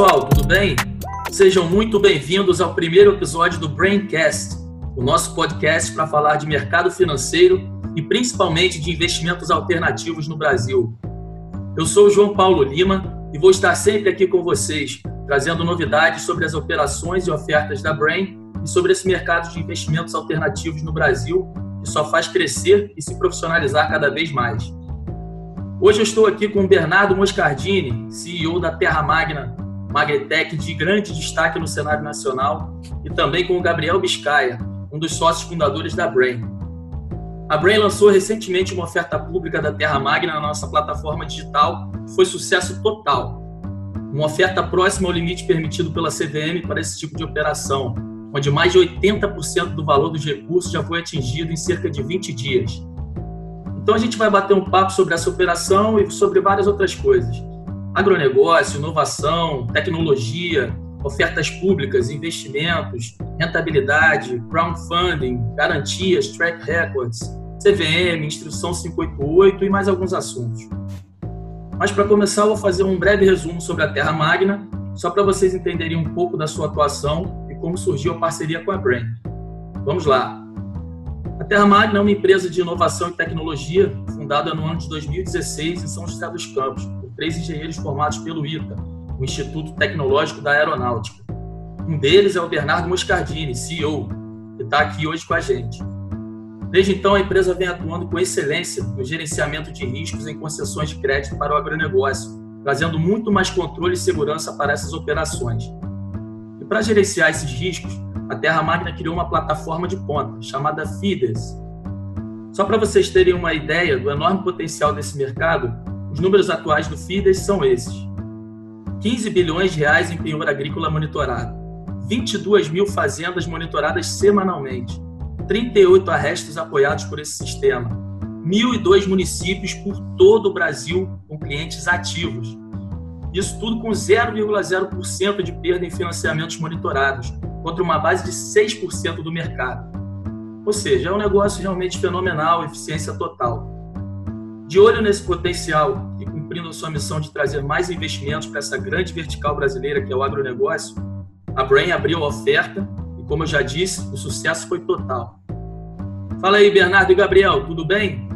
pessoal, tudo bem? Sejam muito bem-vindos ao primeiro episódio do Braincast, o nosso podcast para falar de mercado financeiro e principalmente de investimentos alternativos no Brasil. Eu sou o João Paulo Lima e vou estar sempre aqui com vocês, trazendo novidades sobre as operações e ofertas da Brain e sobre esse mercado de investimentos alternativos no Brasil, que só faz crescer e se profissionalizar cada vez mais. Hoje eu estou aqui com o Bernardo Moscardini, CEO da Terra Magna, Magretec de grande destaque no cenário nacional, e também com o Gabriel Biscaia, um dos sócios fundadores da Brain. A Brain lançou recentemente uma oferta pública da Terra Magna na nossa plataforma digital, que foi sucesso total. Uma oferta próxima ao limite permitido pela CVM para esse tipo de operação, onde mais de 80% do valor dos recursos já foi atingido em cerca de 20 dias. Então a gente vai bater um papo sobre essa operação e sobre várias outras coisas. Agronegócio, inovação, tecnologia, ofertas públicas, investimentos, rentabilidade, crowdfunding, garantias, track records, CVM, Instrução 588 e mais alguns assuntos. Mas para começar, eu vou fazer um breve resumo sobre a Terra Magna, só para vocês entenderem um pouco da sua atuação e como surgiu a parceria com a Brain. Vamos lá. A Terra Magna é uma empresa de inovação e tecnologia fundada no ano de 2016 em São José dos Campos, três engenheiros formados pelo ITA, o Instituto Tecnológico da Aeronáutica. Um deles é o Bernardo Moscardini, CEO, que está aqui hoje com a gente. Desde então, a empresa vem atuando com excelência no gerenciamento de riscos em concessões de crédito para o agronegócio, trazendo muito mais controle e segurança para essas operações. E para gerenciar esses riscos, a Terra Magna criou uma plataforma de ponta chamada FIDES. Só para vocês terem uma ideia do enorme potencial desse mercado, os números atuais do FIDES são esses: 15 bilhões de reais em penhor agrícola monitorado, 22 mil fazendas monitoradas semanalmente, 38 arrestos apoiados por esse sistema, 1.002 municípios por todo o Brasil com clientes ativos. Isso tudo com 0,0% de perda em financiamentos monitorados, contra uma base de 6% do mercado. Ou seja, é um negócio realmente fenomenal, eficiência total. De olho nesse potencial e cumprindo a sua missão de trazer mais investimentos para essa grande vertical brasileira que é o agronegócio, a Brain abriu a oferta e, como eu já disse, o sucesso foi total. Fala aí, Bernardo e Gabriel, tudo bem?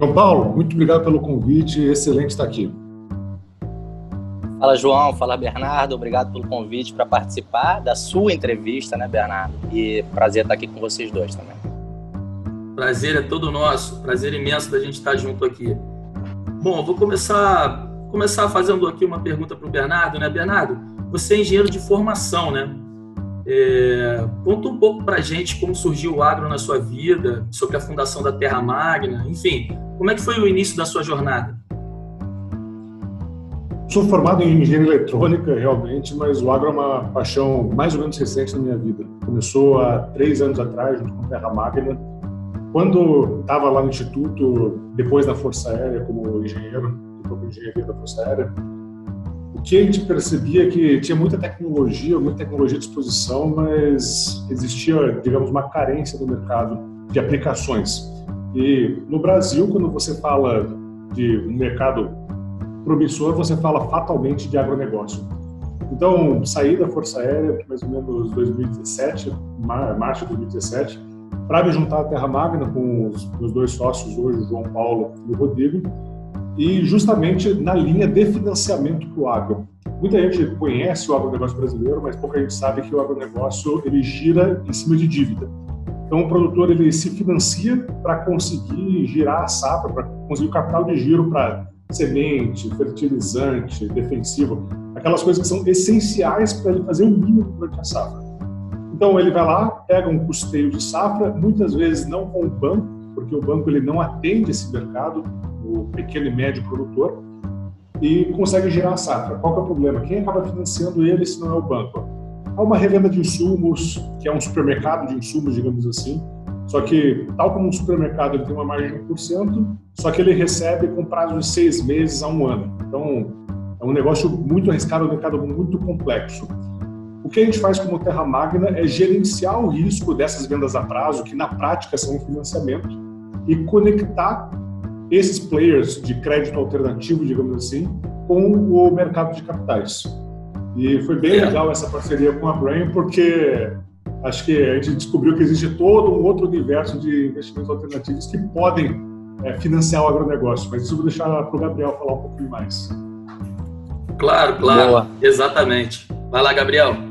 João Paulo, muito obrigado pelo convite, excelente estar aqui. Fala João, fala Bernardo, obrigado pelo convite para participar da sua entrevista, né, Bernardo? E prazer estar aqui com vocês dois também. Prazer é todo nosso, prazer imenso da gente estar junto aqui. Bom, vou começar começar fazendo aqui uma pergunta para o Bernardo, né, Bernardo? Você é engenheiro de formação, né? É, conta um pouco para a gente como surgiu o agro na sua vida, sobre a fundação da Terra Magna, enfim, como é que foi o início da sua jornada? Sou formado em engenharia eletrônica, realmente, mas o agro é uma paixão mais ou menos recente na minha vida. Começou há três anos atrás, junto com a Terra Magna. Quando estava lá no Instituto, depois da Força Aérea, como engenheiro, de engenharia da Força Aérea, o que a gente percebia é que tinha muita tecnologia, muita tecnologia à disposição, mas existia, digamos, uma carência no mercado de aplicações. E no Brasil, quando você fala de um mercado promissor, você fala fatalmente de agronegócio. Então, saí da Força Aérea, mais ou menos 2017, março de 2017, para me juntar à Terra Magna com os meus dois sócios hoje, o João Paulo e o Rodrigo, e justamente na linha de financiamento para o agro. Muita gente conhece o agronegócio brasileiro, mas pouca gente sabe que o agronegócio ele gira em cima de dívida. Então, o produtor ele se financia para conseguir girar a safra, para conseguir o capital de giro para semente, fertilizante, defensivo, aquelas coisas que são essenciais para ele fazer o mínimo durante a safra. Então ele vai lá, pega um custeio de safra, muitas vezes não com o banco, porque o banco ele não atende esse mercado, o pequeno e médio produtor, e consegue gerar a safra. Qual é o problema? Quem acaba financiando ele se não é o banco? Há uma revenda de insumos, que é um supermercado de insumos, digamos assim, só que, tal como um supermercado ele tem uma margem de 1%, só que ele recebe com prazo de seis meses a um ano. Então, é um negócio muito arriscado, um mercado muito complexo. O que a gente faz como Terra Magna é gerenciar o risco dessas vendas a prazo, que na prática são um financiamento, e conectar esses players de crédito alternativo, digamos assim, com o mercado de capitais. E foi bem é. legal essa parceria com a Brain, porque acho que a gente descobriu que existe todo um outro universo de investimentos alternativos que podem é, financiar o agronegócio. Mas isso eu vou deixar para o Gabriel falar um pouquinho mais. Claro, claro. Boa. Exatamente. Vai lá, Gabriel.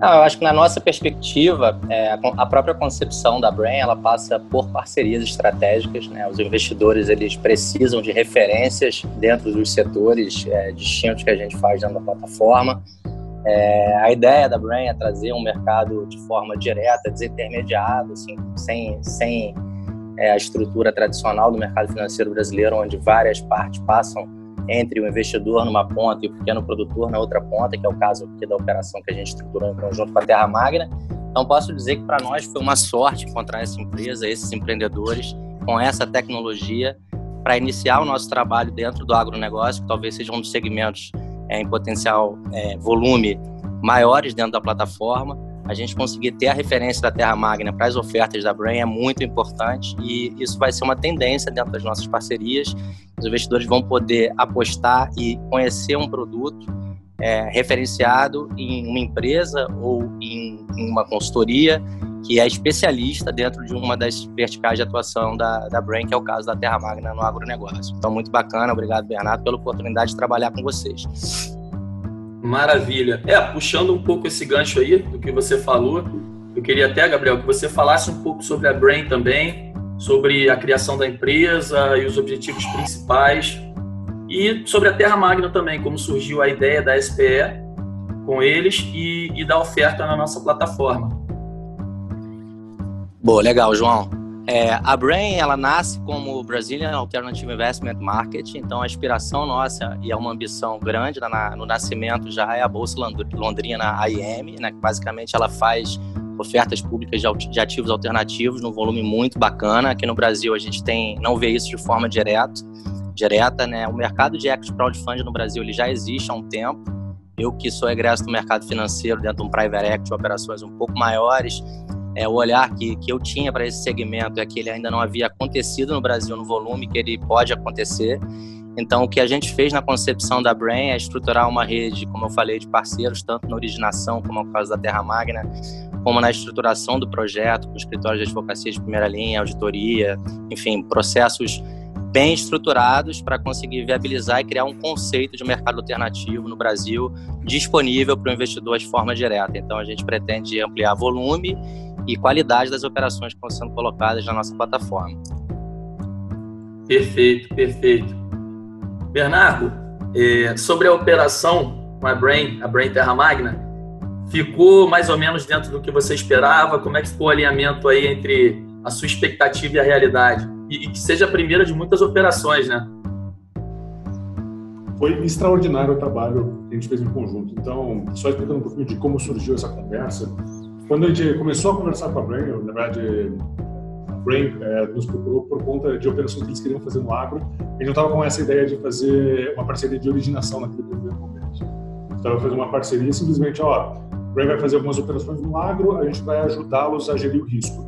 Não, eu acho que na nossa perspectiva, é, a própria concepção da Brain, ela passa por parcerias estratégicas, né? Os investidores, eles precisam de referências dentro dos setores é, distintos que a gente faz dentro da plataforma. É, a ideia da Brain é trazer um mercado de forma direta, desintermediado, assim, sem, sem é, a estrutura tradicional do mercado financeiro brasileiro, onde várias partes passam entre o investidor numa ponta e o pequeno produtor na outra ponta, que é o caso aqui da operação que a gente estruturou em conjunto com a Terra Magna. Então, posso dizer que para nós foi uma sorte encontrar essa empresa, esses empreendedores, com essa tecnologia, para iniciar o nosso trabalho dentro do agronegócio, que talvez seja um dos segmentos é, em potencial é, volume maiores dentro da plataforma. A gente conseguir ter a referência da Terra Magna para as ofertas da Brain é muito importante e isso vai ser uma tendência dentro das nossas parcerias. Os investidores vão poder apostar e conhecer um produto é, referenciado em uma empresa ou em, em, uma consultoria que é especialista dentro de uma das verticais de atuação da, da Brain, que é o caso da Terra Magna no agronegócio. Então, muito bacana. Obrigado, Bernardo, pela oportunidade de trabalhar com vocês. Maravilha. É, puxando um pouco esse gancho aí do que você falou, eu queria até, Gabriel, que você falasse um pouco sobre a Brain também, sobre a criação da empresa e os objetivos principais, e sobre a Terra Magna também, como surgiu a ideia da SPE com eles e, e da oferta na nossa plataforma. Boa, legal, João. É, a Brain ela nasce como Brazilian Alternative Investment Market, então a inspiração nossa e é uma ambição grande na, no nascimento já é a Bolsa Londrina AIM, né, que basicamente ela faz ofertas públicas de, de ativos alternativos num volume muito bacana. Aqui no Brasil a gente tem não vê isso de forma direta, direta, né? O mercado de equity crowdfunding no Brasil ele já existe há um tempo. Eu que sou egresso do mercado financeiro dentro de um private equity, operações um pouco maiores, é, o olhar que, que eu tinha para esse segmento é que ele ainda não havia acontecido no Brasil no volume que ele pode acontecer. Então, o que a gente fez na concepção da Brain é estruturar uma rede, como eu falei, de parceiros, tanto na originação, como é o caso da Terra Magna, como na estruturação do projeto, com escritórios de advocacia de primeira linha, auditoria, enfim, processos bem estruturados para conseguir viabilizar e criar um conceito de mercado alternativo no Brasil disponível para o investidor de forma direta. Então, a gente pretende ampliar volume e qualidade das operações que estão sendo colocadas na nossa plataforma. Perfeito, perfeito. Bernardo, é, sobre a operação com a Brain, a Brain Terra Magna, ficou mais ou menos dentro do que você esperava? Como é que ficou o alinhamento aí entre a sua expectativa e a realidade? E, e que seja a primeira de muitas operações, né? Foi extraordinário o trabalho que a gente fez em conjunto. Então, só explicando um pouquinho de como surgiu essa conversa, quando a gente começou a conversar com a Brain, na verdade, a Brain é, nos procurou por conta de operações que eles queriam fazer no agro. A não estava com essa ideia de fazer uma parceria de originação naquele primeiro momento. Então, fazer uma parceria simplesmente, ó, Brain vai fazer algumas operações no agro, a gente vai ajudá-los a gerir o risco.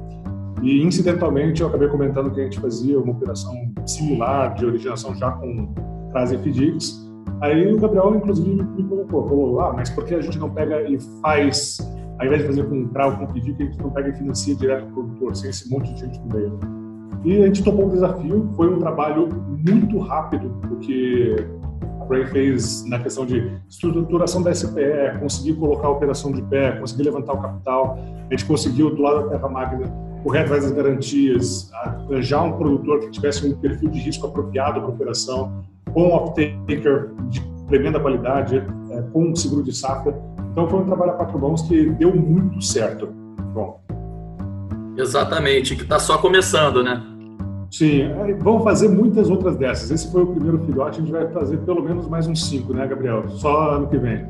E, incidentalmente, eu acabei comentando que a gente fazia uma operação similar de originação já com Crase e FDICs. Aí o Gabriel, inclusive, me colocou, falou, ah, mas por que a gente não pega e faz ao invés de fazer com um cravo, com um pedido, que a gente não pega e financia direto o produtor, sem esse monte de gente no meio. E a gente topou um desafio, foi um trabalho muito rápido, porque a Brain fez na questão de estruturação da SPE, conseguir colocar a operação de pé, conseguir levantar o capital, a gente conseguiu, do lado da Terra Magna, correr atrás das garantias, arranjar um produtor que tivesse um perfil de risco apropriado para a operação, com um off-taker de tremenda qualidade, é, com um seguro de safra. Então foi um trabalho a quatro mãos que deu muito certo. Bom. Exatamente, que está só começando, né? Sim, é, vamos fazer muitas outras dessas. Esse foi o primeiro filhote, a gente vai fazer pelo menos mais uns cinco, né, Gabriel? Só ano que vem.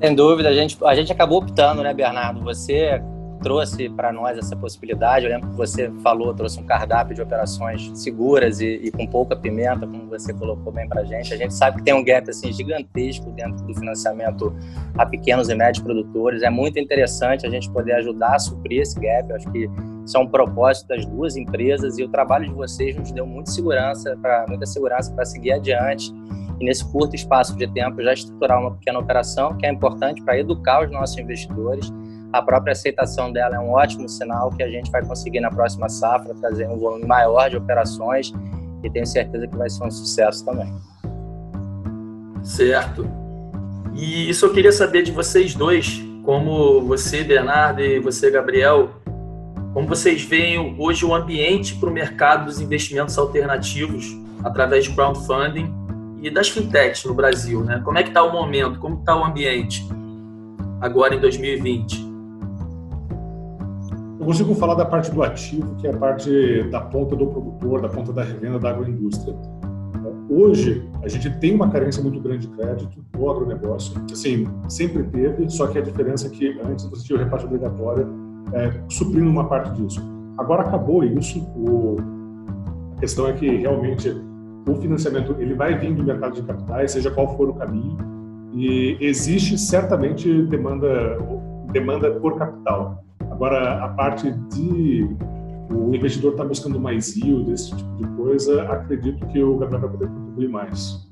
Sem dúvida, a gente, a gente acabou optando, né, Bernardo? Você trouxe para nós essa possibilidade. Eu lembro que você falou, trouxe um cardápio de operações seguras e, e com pouca pimenta, como você colocou bem para a gente. A gente sabe que tem um gap assim gigantesco dentro do financiamento a pequenos e médios produtores. É muito interessante a gente poder ajudar a suprir esse gap. Eu acho que Isso é um propósito das duas empresas e o trabalho de vocês nos deu muita segurança, para muita segurança para seguir adiante e nesse curto espaço de tempo já estruturar uma pequena operação que é importante para educar os nossos investidores. A própria aceitação dela é um ótimo sinal que a gente vai conseguir na próxima safra trazer um volume maior de operações e tenho certeza que vai ser um sucesso também. Certo. E isso eu queria saber de vocês dois, como você, Bernardo, e você, Gabriel, como vocês veem hoje o ambiente para o mercado dos investimentos alternativos através de crowdfunding e das fintechs no Brasil, né? Como é que está o momento? Como está o ambiente agora em 2020? Eu consigo falar da parte do ativo, que é a parte da ponta do produtor, da ponta da revenda da agroindústria. Hoje, a gente tem uma carência muito grande de crédito no agronegócio. Assim, sempre teve, só que a diferença é que antes você tinha o repasse obrigatório é, suprindo uma parte disso. Agora acabou isso. O... A questão é que realmente o financiamento ele vai vir do mercado de capitais, seja qual for o caminho, e existe certamente demanda demanda por capital. Agora a parte de o investidor está buscando mais yield, esse tipo de coisa, acredito que o Gabriel vai poder contribuir mais.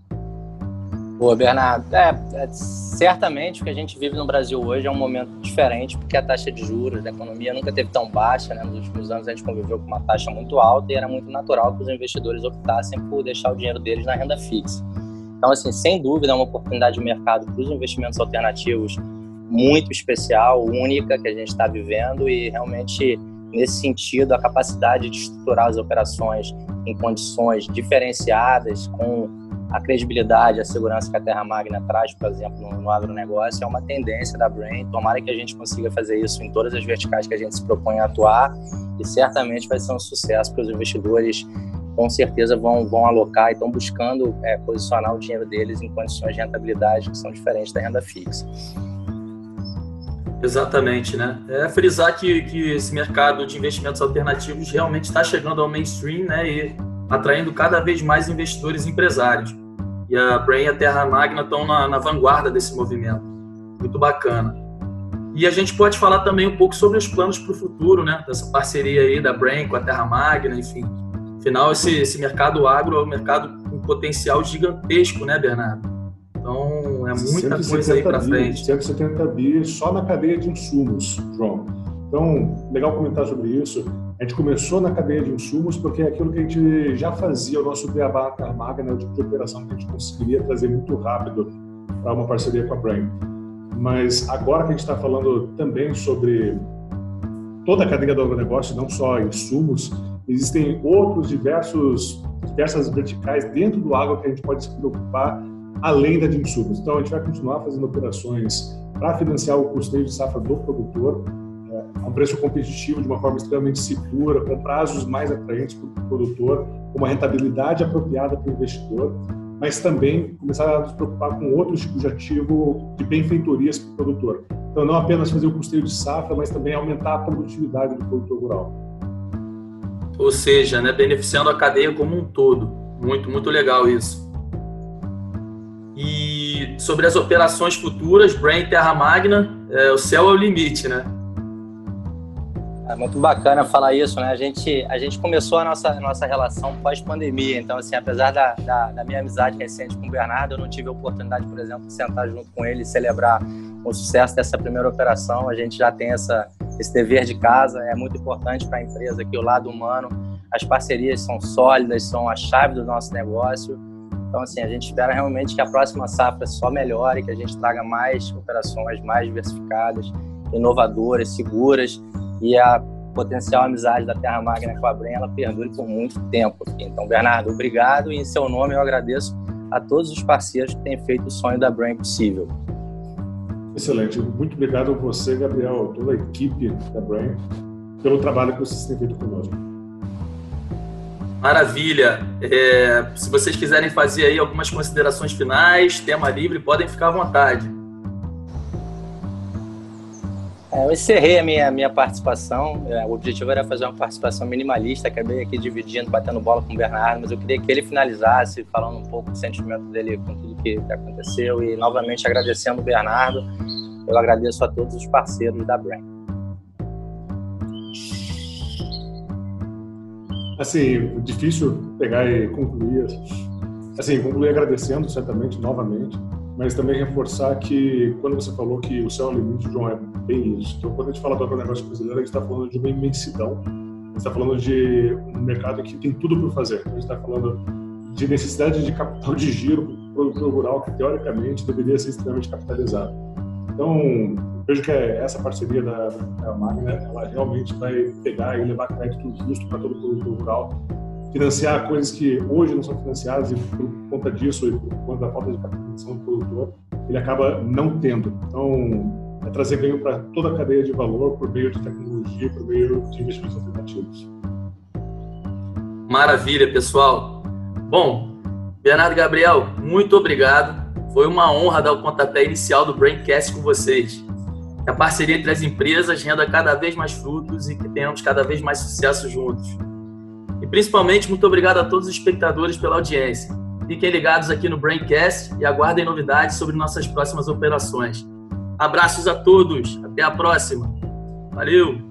Boa, Bernardo. É, é, certamente o que a gente vive no Brasil hoje é um momento diferente, porque a taxa de juros da economia nunca teve tão baixa. Né? Nos últimos anos a gente conviveu com uma taxa muito alta e era muito natural que os investidores optassem por deixar o dinheiro deles na renda fixa. Então, assim, sem dúvida, é uma oportunidade de mercado para os investimentos alternativos muito especial, única que a gente está vivendo e realmente nesse sentido a capacidade de estruturar as operações em condições diferenciadas com a credibilidade, a segurança que a Terra Magna traz, por exemplo, no, no agronegócio, é uma tendência da Brain. Tomara que a gente consiga fazer isso em todas as verticais que a gente se propõe a atuar e certamente vai ser um sucesso para os investidores. Com certeza vão, vão alocar e estão buscando é, posicionar o dinheiro deles em condições de rentabilidade que são diferentes da renda fixa. Exatamente, né? É frisar que, que esse mercado de investimentos alternativos realmente está chegando ao mainstream, né? E atraindo cada vez mais investidores empresários. E a Brain e a Terra Magna estão na, na vanguarda desse movimento. Muito bacana. E a gente pode falar também um pouco sobre os planos para o futuro, né? Dessa parceria aí da Brain com a Terra Magna, enfim. Afinal, esse, esse mercado agro é um mercado com potencial gigantesco, né, Bernardo? É muita coisa aí para frente. 170 bi só na cadeia de insumos, João. Então, legal comentar sobre isso. A gente começou na cadeia de insumos porque é aquilo que a gente já fazia, o nosso beabá Carmaga, né, o tipo de operação que a gente conseguiria trazer muito rápido para uma parceria com a Brain. Mas agora que a gente está falando também sobre toda a cadeia do agronegócio, não só insumos, existem outros diversos diversas verticais dentro do agro que a gente pode se preocupar além da de insumos. Então a gente vai continuar fazendo operações para financiar o custeio de safra do produtor, a um preço competitivo, de uma forma extremamente segura, com prazos mais atraentes para o produtor, com uma rentabilidade apropriada para o investidor, mas também começar a nos preocupar com outros tipos de ativo de benfeitorias para o produtor. Então, não apenas fazer o custeio de safra, mas também aumentar a produtividade do produtor rural. Ou seja, né, beneficiando a cadeia como um todo. Muito, muito legal isso. E sobre as operações futuras, Brain Terra Magna, é, o céu é o limite, né? É muito bacana falar isso, né? A gente, a gente começou a nossa, nossa relação pós-pandemia, então, assim, apesar da, da, da, minha amizade recente com o Bernardo, eu não tive a oportunidade, por exemplo, de sentar junto com ele e celebrar o sucesso dessa primeira operação. A gente já tem essa, esse dever de casa, é muito importante para a empresa aqui, o lado humano. As parcerias são sólidas, são a chave do nosso negócio. Então, assim, a gente espera realmente que a próxima safra só melhore, que a gente traga mais operações mais diversificadas, inovadoras, seguras e a potencial amizade da Terra Magna com a Bren, ela perdure por muito tempo. Então, Bernardo, obrigado e em seu nome eu agradeço a todos os parceiros que têm feito o sonho da Bren possível. Excelente. Muito obrigado a você, Gabriel, toda a equipe da Brain, pelo trabalho que vocês têm feito conosco. Maravilha. É, se vocês quiserem fazer aí algumas considerações finais, tema livre, podem ficar à vontade. É, eu encerrei a minha, minha participação. É, o objetivo era fazer uma participação minimalista. Acabei aqui dividindo, batendo bola com o Bernardo, mas eu queria que ele finalizasse falando um pouco do sentimento dele com tudo que, aconteceu e novamente agradecendo o Bernardo. Eu agradeço a todos os parceiros da Brain. Assim, difícil pegar e concluir. Assim, concluir agradecendo, certamente, novamente, mas também reforçar que quando você falou que o céu é o limite, João, é bem isso. Então, quando a gente fala do agronegócio brasileiro, a gente está falando de uma imensidão, a gente está falando de um mercado que tem tudo para fazer. A gente está falando de necessidade de capital de giro para o produtor rural, que teoricamente deveria ser extremamente capitalizado. Então, vejo que essa parceria da, da Magna, ela realmente vai pegar e levar crédito justo para todo o rural, financiar coisas que hoje não são financiadas e por conta disso e por conta da falta de capitalização do produtor, ele acaba não tendo. Então, é trazer ganho para toda a cadeia de valor por meio de tecnologia, por meio de investimentos alternativos. Maravilha, pessoal. Bom, Bernardo Gabriel, muito obrigado. Foi uma honra dar o pontapé inicial do Braincast com vocês. Que a parceria entre as empresas renda cada vez mais frutos e que tenhamos cada vez mais sucesso juntos. E principalmente, muito obrigado a todos os espectadores pela audiência. Fiquem ligados aqui no Braincast e aguardem novidades sobre nossas próximas operações. Abraços a todos, até a próxima. Valeu!